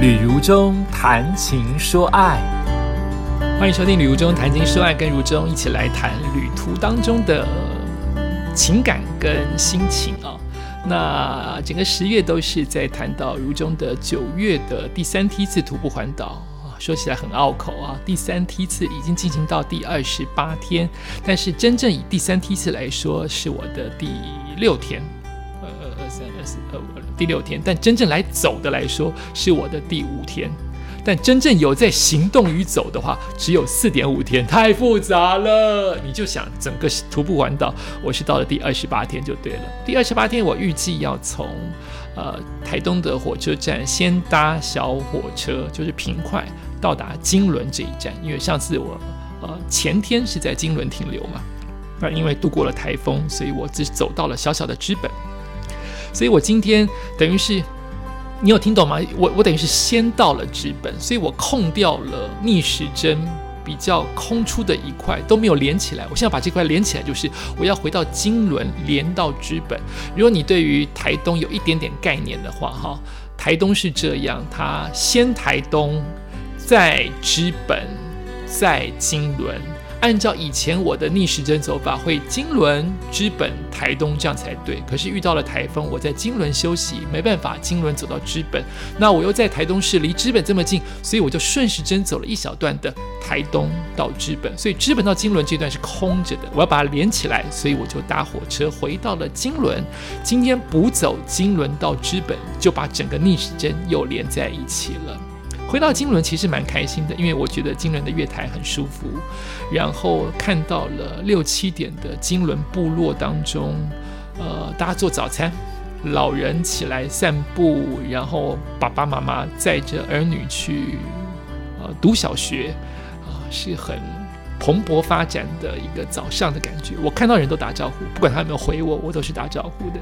旅如中谈情说爱，欢迎收听《旅途中谈情说爱》，跟如中一起来谈旅途当中的情感跟心情啊。那整个十月都是在谈到如中的九月的第三梯次徒步环岛啊，说起来很拗口啊。第三梯次已经进行到第二十八天，但是真正以第三梯次来说，是我的第六天。二二二三二四二五二第六天，但真正来走的来说是我的第五天，但真正有在行动与走的话，只有四点五天，太复杂了。你就想整个徒步环岛，我是到了第二十八天就对了。第二十八天，我预计要从呃台东的火车站先搭小火车，就是平快到达金轮这一站，因为上次我呃前天是在金轮停留嘛，那因为度过了台风，所以我只走到了小小的资本。所以我今天等于是，你有听懂吗？我我等于是先到了纸本，所以我空掉了逆时针比较空出的一块都没有连起来。我现在把这块连起来，就是我要回到金轮连到纸本。如果你对于台东有一点点概念的话，哈，台东是这样，它先台东，再纸本，再金轮。按照以前我的逆时针走法，会金轮、知本、台东这样才对。可是遇到了台风，我在金轮休息，没办法，金轮走到知本。那我又在台东市，离知本这么近，所以我就顺时针走了一小段的台东到知本。所以知本到金轮这段是空着的，我要把它连起来，所以我就搭火车回到了金轮。今天补走金轮到知本，就把整个逆时针又连在一起了。回到金轮其实蛮开心的，因为我觉得金轮的月台很舒服，然后看到了六七点的金轮部落当中，呃，大家做早餐，老人起来散步，然后爸爸妈妈载着儿女去呃读小学，啊，是很蓬勃发展的一个早上的感觉。我看到人都打招呼，不管他有没有回我，我都是打招呼的，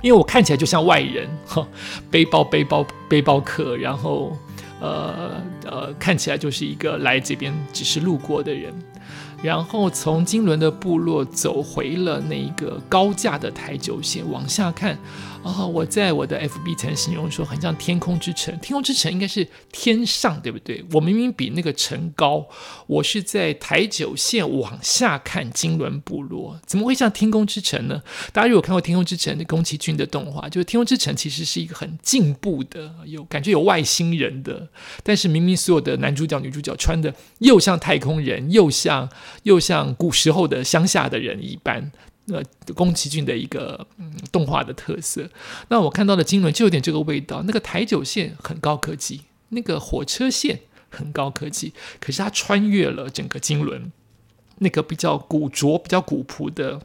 因为我看起来就像外人，哈，背包背包背包客，然后。呃呃，看起来就是一个来这边只是路过的人，然后从金轮的部落走回了那个高架的台九线，往下看。啊，我在我的 FB 曾形容说，很像天空之城。天空之城应该是天上，对不对？我明明比那个城高，我是在台九线往下看金轮部落，怎么会像天空之城呢？大家如果看过天空之城的宫崎骏的动画，就是天空之城其实是一个很进步的，有感觉有外星人的，但是明明所有的男主角、女主角穿的又像太空人，又像又像古时候的乡下的人一般。那宫崎骏的一个嗯动画的特色，那我看到的金轮就有点这个味道。那个台九线很高科技，那个火车线很高科技，可是它穿越了整个金轮，那个比较古拙、比较古朴的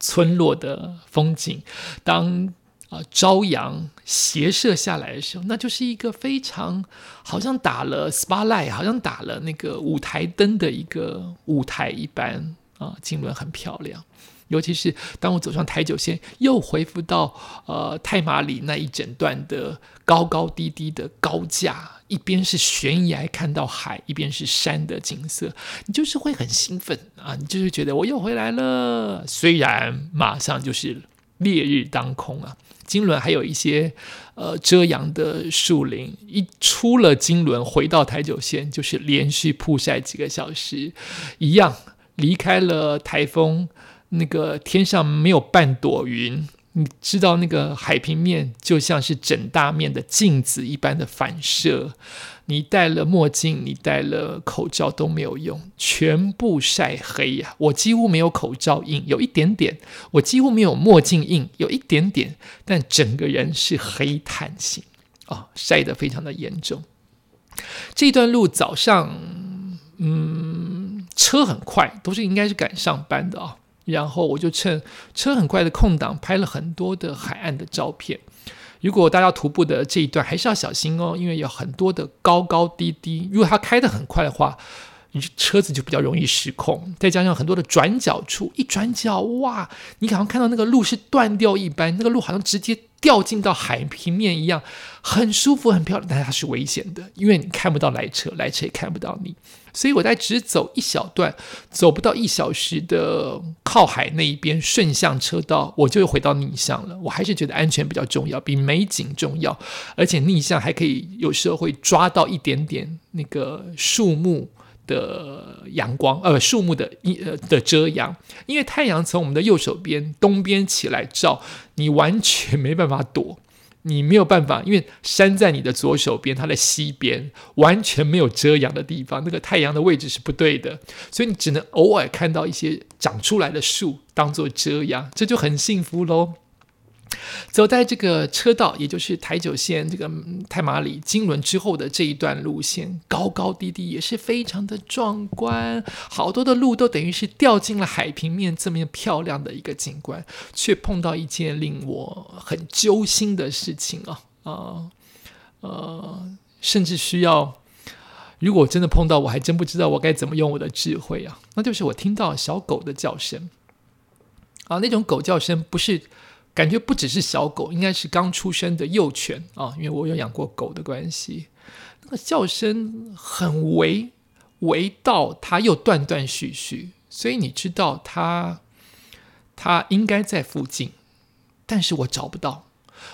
村落的风景，当啊朝阳斜射下来的时候，那就是一个非常好像打了 spotlight，好像打了那个舞台灯的一个舞台一般啊，金轮很漂亮。尤其是当我走上台九线，又恢复到呃太马里那一整段的高高低低的高架，一边是悬崖看到海，一边是山的景色，你就是会很兴奋啊！你就是觉得我又回来了。虽然马上就是烈日当空啊，金轮还有一些呃遮阳的树林，一出了金轮回到台九线，就是连续曝晒几个小时，一样离开了台风。那个天上没有半朵云，你知道那个海平面就像是整大面的镜子一般的反射。你戴了墨镜，你戴了口罩都没有用，全部晒黑呀！我几乎没有口罩印，有一点点；我几乎没有墨镜印，有一点点。但整个人是黑炭型哦，晒得非常的严重。这段路早上，嗯，车很快，都是应该是赶上班的啊。然后我就趁车很快的空档拍了很多的海岸的照片。如果大家徒步的这一段还是要小心哦，因为有很多的高高低低。如果它开得很快的话，你车子就比较容易失控。再加上很多的转角处，一转角哇，你好像看到那个路是断掉一般，那个路好像直接掉进到海平面一样，很舒服、很漂亮，但是它是危险的，因为你看不到来车，来车也看不到你。所以我在只走一小段，走不到一小时的靠海那一边顺向车道，我就回到逆向了。我还是觉得安全比较重要，比美景重要，而且逆向还可以有时候会抓到一点点那个树木的阳光，呃，树木的一呃的遮阳，因为太阳从我们的右手边东边起来照，你完全没办法躲。你没有办法，因为山在你的左手边，它的西边完全没有遮阳的地方，那个太阳的位置是不对的，所以你只能偶尔看到一些长出来的树当做遮阳，这就很幸福喽。走在这个车道，也就是台九线这个太马里金轮之后的这一段路线，高高低低也是非常的壮观，好多的路都等于是掉进了海平面，这么漂亮的一个景观，却碰到一件令我很揪心的事情啊啊呃，甚至需要，如果真的碰到，我还真不知道我该怎么用我的智慧啊，那就是我听到小狗的叫声啊，那种狗叫声不是。感觉不只是小狗，应该是刚出生的幼犬啊，因为我有养过狗的关系，那个叫声很微微到，它又断断续续，所以你知道它它应该在附近，但是我找不到，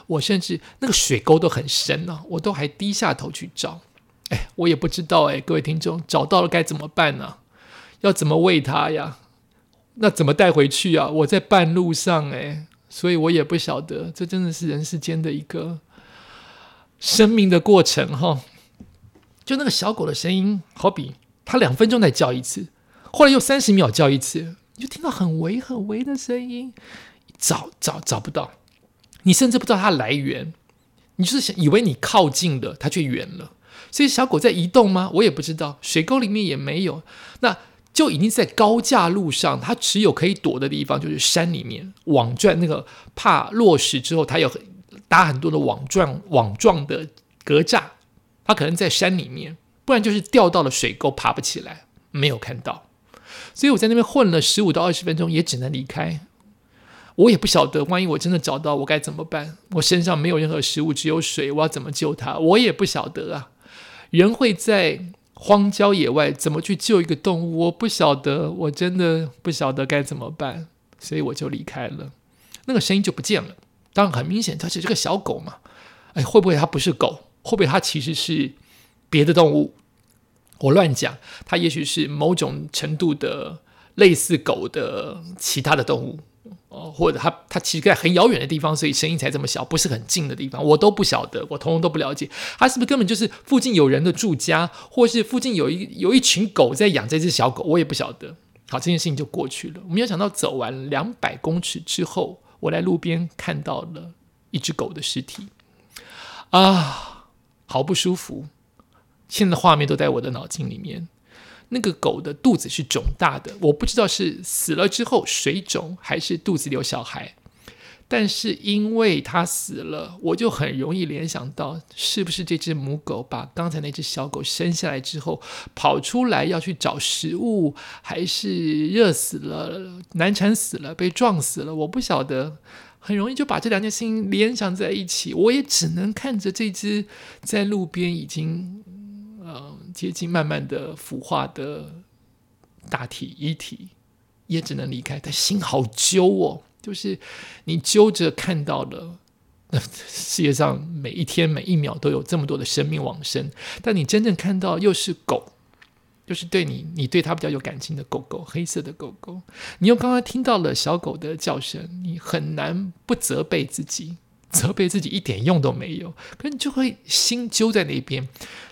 我甚至那个水沟都很深呢，我都还低下头去找，哎，我也不知道哎，各位听众找到了该怎么办呢？要怎么喂它呀？那怎么带回去啊？我在半路上哎。所以我也不晓得，这真的是人世间的一个生命的过程哈。就那个小狗的声音，好比它两分钟才叫一次，后来又三十秒叫一次，你就听到很微很微的声音，找找找不到，你甚至不知道它来源，你就是想以为你靠近了，它却远了。所以小狗在移动吗？我也不知道，水沟里面也没有。那。就已经在高架路上，它只有可以躲的地方就是山里面网状那个怕落石之后，它有搭很多的网状网状的格栅，它可能在山里面，不然就是掉到了水沟爬不起来，没有看到。所以我在那边混了十五到二十分钟，也只能离开。我也不晓得，万一我真的找到，我该怎么办？我身上没有任何食物，只有水，我要怎么救它？我也不晓得啊。人会在。荒郊野外怎么去救一个动物？我不晓得，我真的不晓得该怎么办，所以我就离开了。那个声音就不见了。当然很明显，它是这个小狗嘛。哎，会不会它不是狗？会不会它其实是别的动物？我乱讲，它也许是某种程度的类似狗的其他的动物。哦，或者它它其实在很遥远的地方，所以声音才这么小，不是很近的地方，我都不晓得，我通通都不了解。它是不是根本就是附近有人的住家，或是附近有一有一群狗在养这只小狗，我也不晓得。好，这件事情就过去了。我没有想到走完两百公尺之后，我在路边看到了一只狗的尸体，啊，好不舒服。现在画面都在我的脑筋里面。那个狗的肚子是肿大的，我不知道是死了之后水肿，还是肚子里有小孩。但是因为它死了，我就很容易联想到，是不是这只母狗把刚才那只小狗生下来之后，跑出来要去找食物，还是热死了、难产死了、被撞死了？我不晓得，很容易就把这两件事情联想在一起。我也只能看着这只在路边已经。呃，接近慢慢的腐化的大体遗体，也只能离开。但心好揪哦，就是你揪着看到了，世界上每一天每一秒都有这么多的生命往生，但你真正看到又是狗，就是对你，你对它比较有感情的狗狗，黑色的狗狗，你又刚刚听到了小狗的叫声，你很难不责备自己，责备自己一点用都没有，可你就会心揪在那边。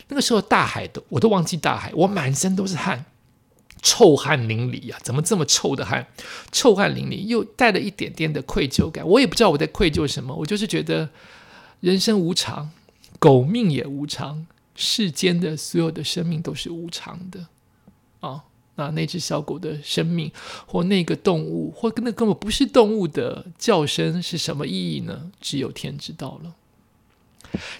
那个时候大海都我都忘记大海，我满身都是汗，臭汗淋漓呀！怎么这么臭的汗？臭汗淋漓，又带了一点点的愧疚感。我也不知道我在愧疚什么，我就是觉得人生无常，狗命也无常，世间的所有的生命都是无常的啊！那那只小狗的生命，或那个动物，或那根本不是动物的叫声是什么意义呢？只有天知道了。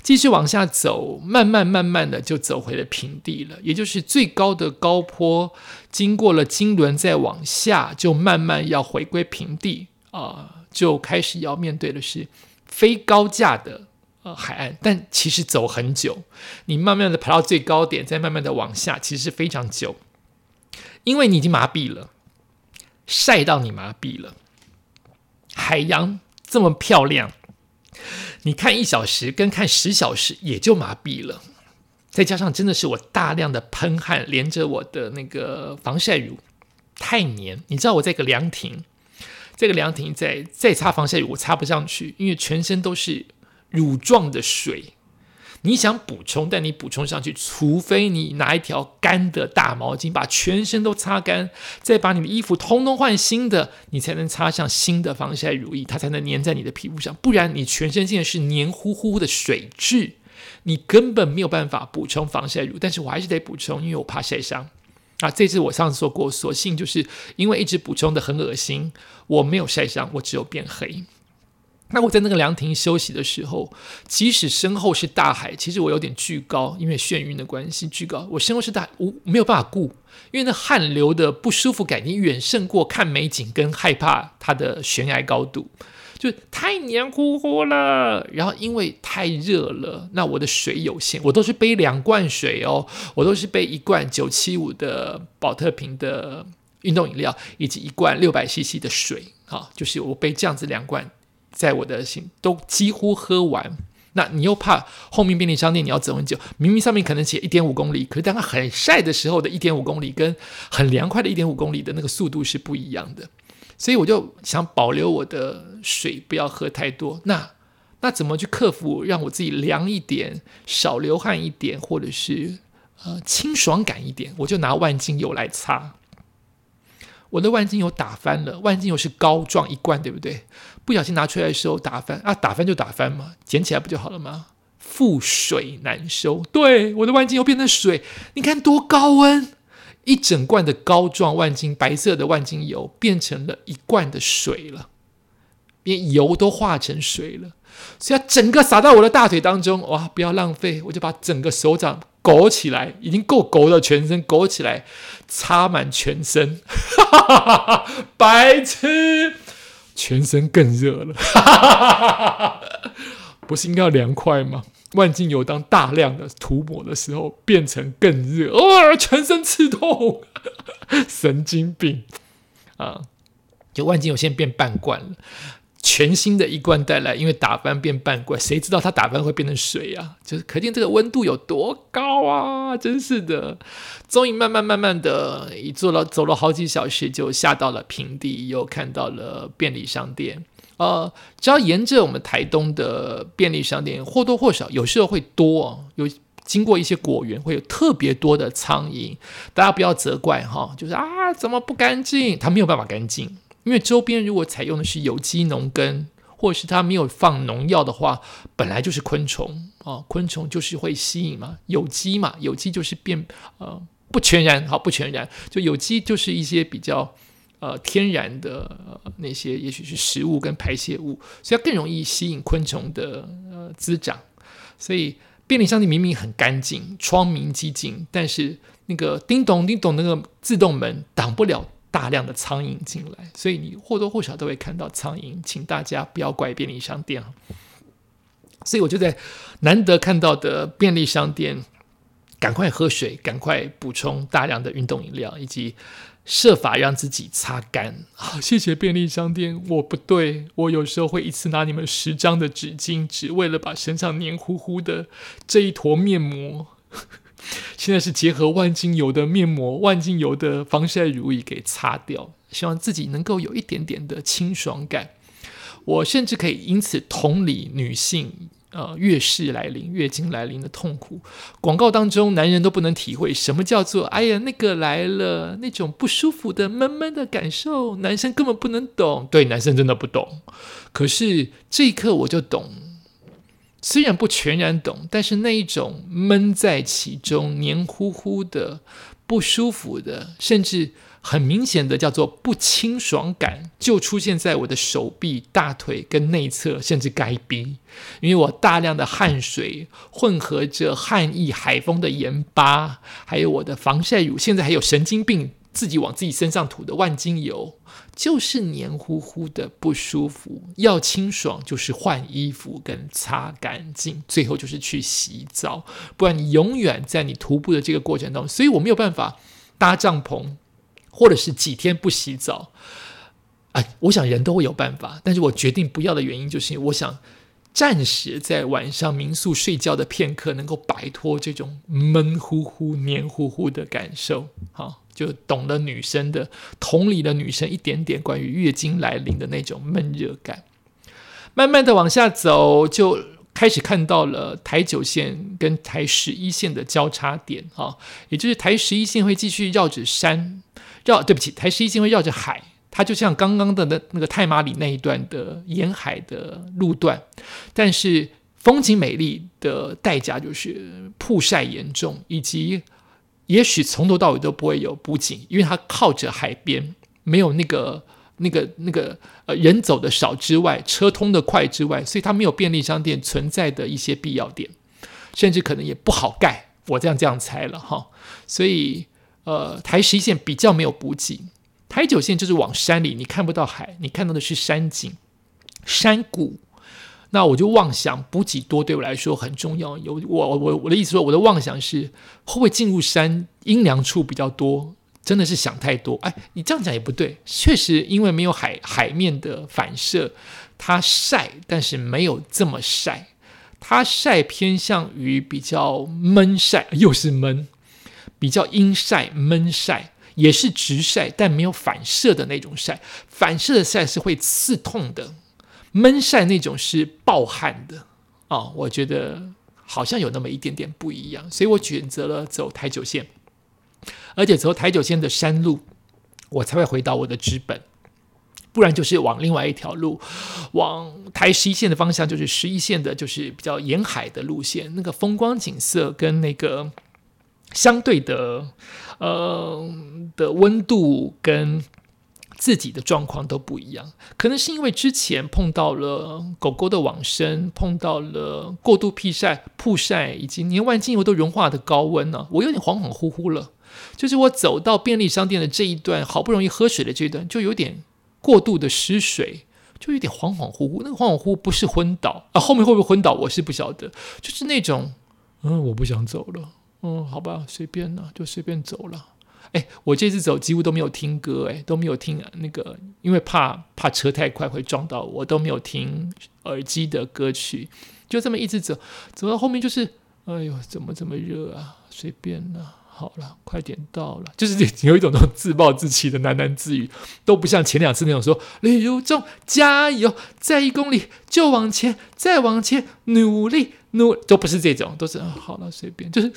继续往下走，慢慢慢慢的就走回了平地了，也就是最高的高坡。经过了金轮，再往下，就慢慢要回归平地啊，就开始要面对的是非高价的呃海岸，但其实走很久，你慢慢的爬到最高点，再慢慢的往下，其实是非常久，因为你已经麻痹了，晒到你麻痹了。海洋这么漂亮，你看一小时跟看十小时也就麻痹了。再加上真的是我大量的喷汗，连着我的那个防晒乳太黏。你知道我在个凉亭，这个凉亭在再擦防晒乳我擦不上去，因为全身都是乳状的水。你想补充，但你补充上去，除非你拿一条干的大毛巾把全身都擦干，再把你的衣服通通换新的，你才能擦上新的防晒乳液，它才能粘在你的皮肤上。不然你全身现在是黏糊糊的水质。你根本没有办法补充防晒乳，但是我还是得补充，因为我怕晒伤啊。这次我上次说过，所幸就是因为一直补充的很恶心，我没有晒伤，我只有变黑。那我在那个凉亭休息的时候，即使身后是大海，其实我有点巨高，因为眩晕的关系，巨高。我身后是大，我没有办法顾，因为那汗流的不舒服感，你远胜过看美景跟害怕它的悬崖高度。就太黏糊糊了，然后因为太热了，那我的水有限，我都是背两罐水哦，我都是背一罐九七五的保特瓶的运动饮料，以及一罐六百 CC 的水，哈，就是我背这样子两罐，在我的心都几乎喝完。那你又怕后面便利商店你要走很久，明明上面可能写一点五公里，可是当它很晒的时候的一点五公里，跟很凉快的一点五公里的那个速度是不一样的。所以我就想保留我的水，不要喝太多。那那怎么去克服，让我自己凉一点，少流汗一点，或者是呃清爽感一点？我就拿万金油来擦。我的万金油打翻了，万金油是膏状一罐，对不对？不小心拿出来的时候打翻啊，打翻就打翻嘛，捡起来不就好了吗？覆水难收，对，我的万金油变成水，你看多高温。一整罐的膏状万金白色的万金油变成了一罐的水了，连油都化成水了，所以要整个洒到我的大腿当中。哇！不要浪费，我就把整个手掌勾起来，已经够勾了，全身勾起来，擦满全身。哈哈哈哈白痴，全身更热了。不是应该要凉快吗？万金油当大量的涂抹的时候，变成更热，哦，全身刺痛，神经病啊！就万金油现在变半罐了，全新的一罐带来，因为打翻变半罐，谁知道它打翻会变成水啊？就是可见这个温度有多高啊！真是的，终于慢慢慢慢的，一坐了走了好几小时，就下到了平地，又看到了便利商店。呃，只要沿着我们台东的便利商店，或多或少有时候会多，有经过一些果园，会有特别多的苍蝇。大家不要责怪哈，就是啊，怎么不干净？它没有办法干净，因为周边如果采用的是有机农耕，或者是它没有放农药的话，本来就是昆虫啊，昆虫就是会吸引嘛，有机嘛，有机就是变呃不全然好，不全然，就有机就是一些比较。呃，天然的那些，也许是食物跟排泄物，所以它更容易吸引昆虫的呃滋长。所以便利商店明明很干净，窗明几净，但是那个叮咚叮咚那个自动门挡不了大量的苍蝇进来，所以你或多或少都会看到苍蝇。请大家不要怪便利商店！所以我就在难得看到的便利商店，赶快喝水，赶快补充大量的运动饮料，以及。设法让自己擦干。好，谢谢便利商店。我不对，我有时候会一次拿你们十张的纸巾，只为了把身上黏糊糊的这一坨面膜，现在是结合万金油的面膜、万金油的防晒乳液给擦掉，希望自己能够有一点点的清爽感。我甚至可以因此同理女性。呃，月事来临、月经来临的痛苦，广告当中男人都不能体会什么叫做“哎呀，那个来了”那种不舒服的闷闷的感受，男生根本不能懂。对，男生真的不懂。可是这一刻我就懂，虽然不全然懂，但是那一种闷在其中、黏糊糊的、不舒服的，甚至。很明显的叫做不清爽感，就出现在我的手臂、大腿跟内侧，甚至该逼，因为我大量的汗水混合着汗液、海风的盐巴，还有我的防晒乳，现在还有神经病自己往自己身上涂的万金油，就是黏糊糊的不舒服。要清爽，就是换衣服跟擦干净，最后就是去洗澡。不然你永远在你徒步的这个过程当中，所以我没有办法搭帐篷，或者是几天不洗澡。哎，我想人都会有办法，但是我决定不要的原因，就是我想暂时在晚上民宿睡觉的片刻，能够摆脱这种闷乎乎、黏糊糊的感受。好，就懂了女生的同理了女生一点点关于月经来临的那种闷热感。慢慢的往下走，就开始看到了台九线跟台十一线的交叉点。哈，也就是台十一线会继续绕着山，绕对不起，台十一线会绕着海。它就像刚刚的那那个太马里那一段的沿海的路段，但是风景美丽的代价就是曝晒严重，以及也许从头到尾都不会有补给，因为它靠着海边，没有那个那个那个呃人走的少之外，车通的快之外，所以它没有便利商店存在的一些必要点，甚至可能也不好盖。我这样这样猜了哈，所以呃台十一线比较没有补给。台九线就是往山里，你看不到海，你看到的是山景、山谷。那我就妄想补给多对我来说很重要。有我我我的意思说，我的妄想是会不会进入山阴凉处比较多？真的是想太多。哎，你这样讲也不对。确实，因为没有海海面的反射，它晒，但是没有这么晒。它晒偏向于比较闷晒，又是闷，比较阴晒闷晒。也是直晒，但没有反射的那种晒。反射的晒是会刺痛的，闷晒那种是暴汗的。哦，我觉得好像有那么一点点不一样，所以我选择了走台九线，而且走台九线的山路，我才会回到我的资本。不然就是往另外一条路，往台十一线的方向，就是十一线的，就是比较沿海的路线，那个风光景色跟那个相对的。呃的温度跟自己的状况都不一样，可能是因为之前碰到了狗狗的往生，碰到了过度曝晒、曝晒，以及连万金油都融化的高温呢，我有点恍恍惚惚了。就是我走到便利商店的这一段，好不容易喝水的这一段，就有点过度的失水，就有点恍恍惚惚。那个恍恍惚惚不是昏倒啊，后面会不会昏倒我是不晓得，就是那种嗯，我不想走了。嗯，好吧，随便了，就随便走了。哎，我这次走几乎都没有听歌，哎，都没有听那个，因为怕怕车太快会撞到我，都没有听耳机的歌曲，就这么一直走，走到后面就是，哎呦，怎么这么热啊？随便了，好了，快点到了，就是有一种那种自暴自弃的喃喃自语，都不像前两次那种说李如中加油，再一公里就往前，再往前努力努，都不是这种，都是好了，随便，就是。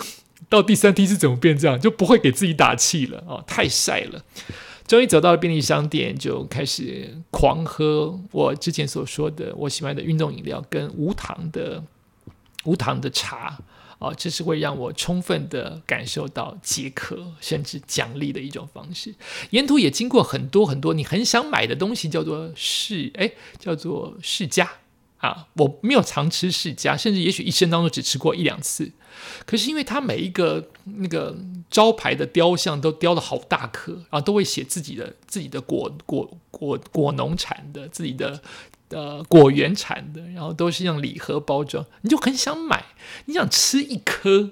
到第三梯是怎么变这样？就不会给自己打气了哦，太晒了。终于走到了便利商店，就开始狂喝我之前所说的我喜欢的运动饮料跟无糖的无糖的茶哦，这是会让我充分的感受到解渴甚至奖励的一种方式。沿途也经过很多很多你很想买的东西，叫做世哎，叫做世家。啊，我没有常吃世家，甚至也许一生当中只吃过一两次。可是因为它每一个那个招牌的雕像都雕的好大颗，然后都会写自己的自己的果果果果农产的，自己的呃果园产的，然后都是用礼盒包装，你就很想买，你想吃一颗。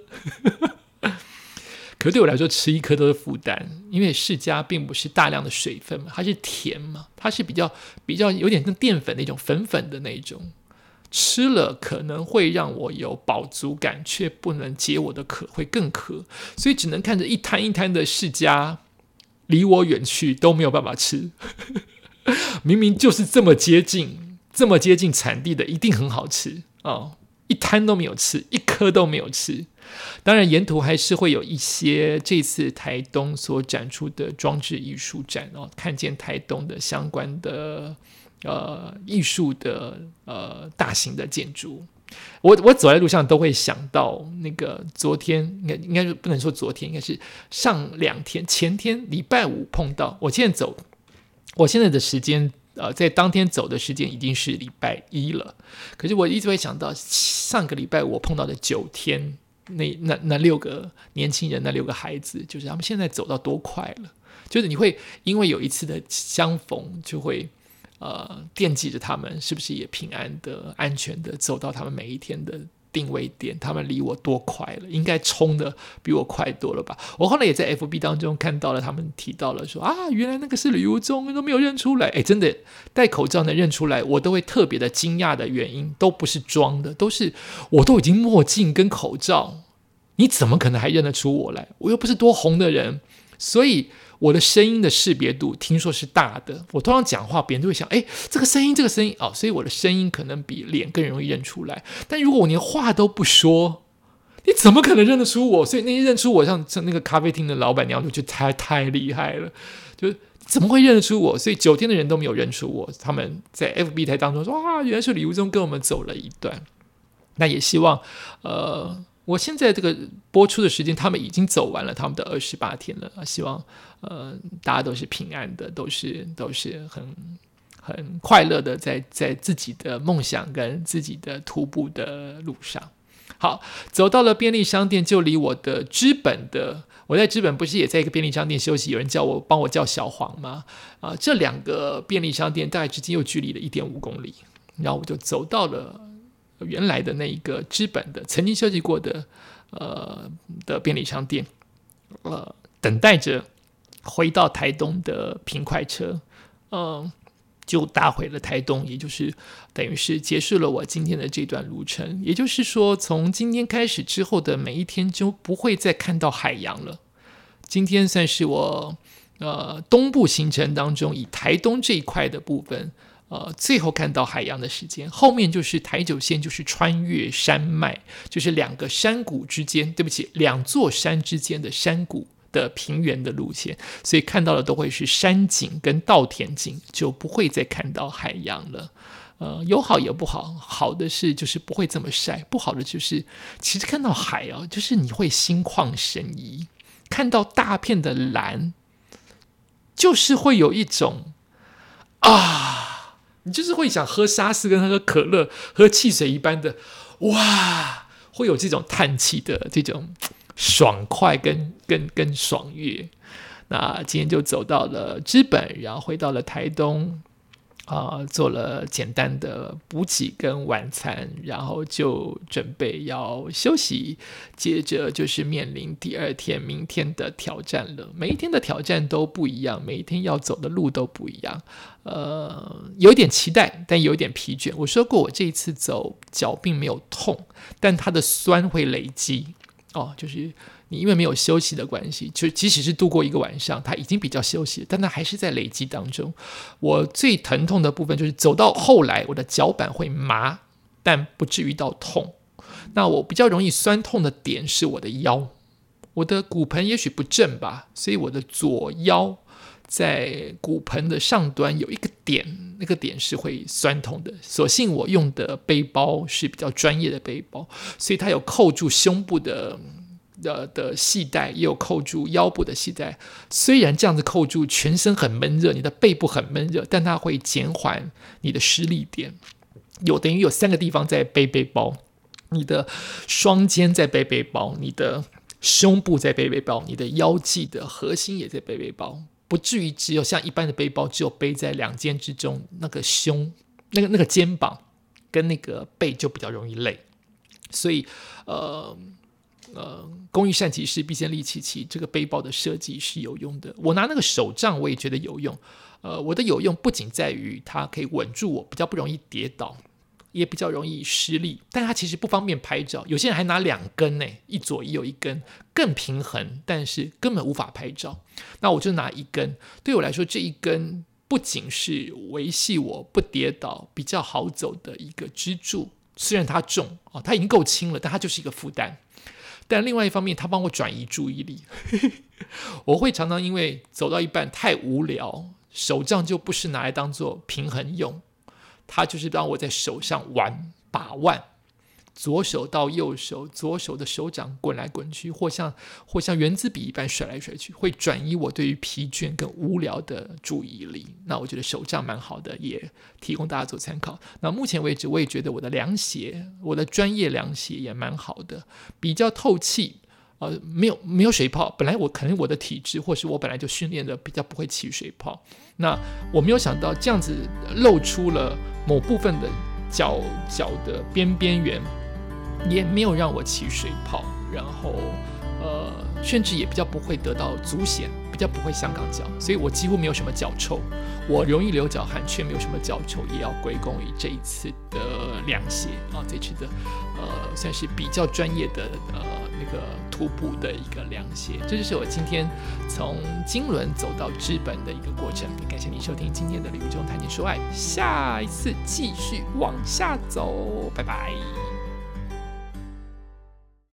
可对我来说，吃一颗都是负担，因为世家并不是大量的水分嘛，它是甜嘛，它是比较比较有点像淀粉那种粉粉的那种。吃了可能会让我有饱足感，却不能解我的渴，会更渴，所以只能看着一摊一摊的世家离我远去，都没有办法吃。明明就是这么接近，这么接近产地的，一定很好吃哦，一摊都没有吃，一颗都没有吃。当然，沿途还是会有一些这次台东所展出的装置艺术展哦，看见台东的相关的。呃，艺术的呃大型的建筑，我我走在路上都会想到那个昨天，应该应该是不能说昨天，应该是上两天前天礼拜五碰到。我现在走，我现在的时间呃，在当天走的时间已经是礼拜一了。可是我一直会想到上个礼拜我碰到的九天，那那那六个年轻人，那六个孩子，就是他们现在走到多快了。就是你会因为有一次的相逢，就会呃惦记着他们是不是也平安的、安全的走到他们每一天的。定位点，他们离我多快了？应该冲的比我快多了吧？我后来也在 FB 当中看到了，他们提到了说啊，原来那个是吕如中，都没有认出来。哎，真的戴口罩能认出来，我都会特别的惊讶的原因，都不是装的，都是我都已经墨镜跟口罩，你怎么可能还认得出我来？我又不是多红的人，所以。我的声音的识别度听说是大的，我通常讲话，别人都会想，哎，这个声音，这个声音，哦，所以我的声音可能比脸更容易认出来。但如果我连话都不说，你怎么可能认得出我？所以那些认出我，像像那个咖啡厅的老板娘，就觉得太太厉害了，就怎么会认得出我？所以九天的人都没有认出我，他们在 FB 台当中说，哇，原来是李无中跟我们走了一段。那也希望，呃。我现在这个播出的时间，他们已经走完了他们的二十八天了！希望呃大家都是平安的，都是都是很很快乐的，在在自己的梦想跟自己的徒步的路上。好，走到了便利商店，就离我的资本的，我在资本不是也在一个便利商店休息？有人叫我帮我叫小黄吗？啊，这两个便利商店大概之间又距离了一点五公里，然后我就走到了。原来的那一个资本的曾经设计过的呃的便利商店，呃，等待着回到台东的平快车，嗯，就搭回了台东，也就是等于是结束了我今天的这段路程。也就是说，从今天开始之后的每一天就不会再看到海洋了。今天算是我呃东部行程当中以台东这一块的部分。呃，最后看到海洋的时间，后面就是台九线，就是穿越山脉，就是两个山谷之间，对不起，两座山之间的山谷的平原的路线，所以看到的都会是山景跟稻田景，就不会再看到海洋了。呃，有好也不好，好的是就是不会这么晒，不好的就是其实看到海哦，就是你会心旷神怡，看到大片的蓝，就是会有一种啊。你就是会想喝沙士跟喝可乐、喝汽水一般的，哇，会有这种叹气的这种爽快跟跟跟爽悦。那今天就走到了日本，然后回到了台东。啊，做了简单的补给跟晚餐，然后就准备要休息，接着就是面临第二天明天的挑战了。每一天的挑战都不一样，每一天要走的路都不一样。呃，有点期待，但有点疲倦。我说过，我这一次走脚并没有痛，但它的酸会累积。哦，就是。你因为没有休息的关系，就即使是度过一个晚上，它已经比较休息，但它还是在累积当中。我最疼痛的部分就是走到后来，我的脚板会麻，但不至于到痛。那我比较容易酸痛的点是我的腰，我的骨盆也许不正吧，所以我的左腰在骨盆的上端有一个点，那个点是会酸痛的。所幸我用的背包是比较专业的背包，所以它有扣住胸部的。的的系带也有扣住腰部的系带，虽然这样子扣住，全身很闷热，你的背部很闷热，但它会减缓你的施力点。有等于有三个地方在背背包，你的双肩在背背包，你的胸部在背背包，你的腰际的核心也在背背包，不至于只有像一般的背包只有背在两肩之中，那个胸、那个那个肩膀跟那个背就比较容易累，所以呃。呃，工欲善其事，必先利其器。这个背包的设计是有用的。我拿那个手杖，我也觉得有用。呃，我的有用不仅在于它可以稳住我，比较不容易跌倒，也比较容易失力。但它其实不方便拍照。有些人还拿两根呢，一左一右一根，更平衡，但是根本无法拍照。那我就拿一根，对我来说，这一根不仅是维系我不跌倒、比较好走的一个支柱。虽然它重啊，它已经够轻了，但它就是一个负担。但另外一方面，他帮我转移注意力。我会常常因为走到一半太无聊，手杖就不是拿来当做平衡用，它就是让我在手上玩把玩。左手到右手，左手的手掌滚来滚去，或像或像圆珠笔一般甩来甩去，会转移我对于疲倦跟无聊的注意力。那我觉得手杖蛮好的，也提供大家做参考。那目前为止，我也觉得我的凉鞋，我的专业凉鞋也蛮好的，比较透气，呃，没有没有水泡。本来我可能我的体质，或是我本来就训练的比较不会起水泡。那我没有想到这样子露出了某部分的脚脚的边边缘，也没有让我起水泡。然后呃，甚至也比较不会得到足癣，比较不会香港脚，所以我几乎没有什么脚臭。我容易流脚汗，却没有什么脚臭，也要归功于这一次的凉鞋啊，这次的呃算是比较专业的呃那个徒步的一个凉鞋。这就是我今天从金轮走到资本的一个过程。感谢你收听今天的旅途中谈情说爱，下一次继续往下走，拜拜。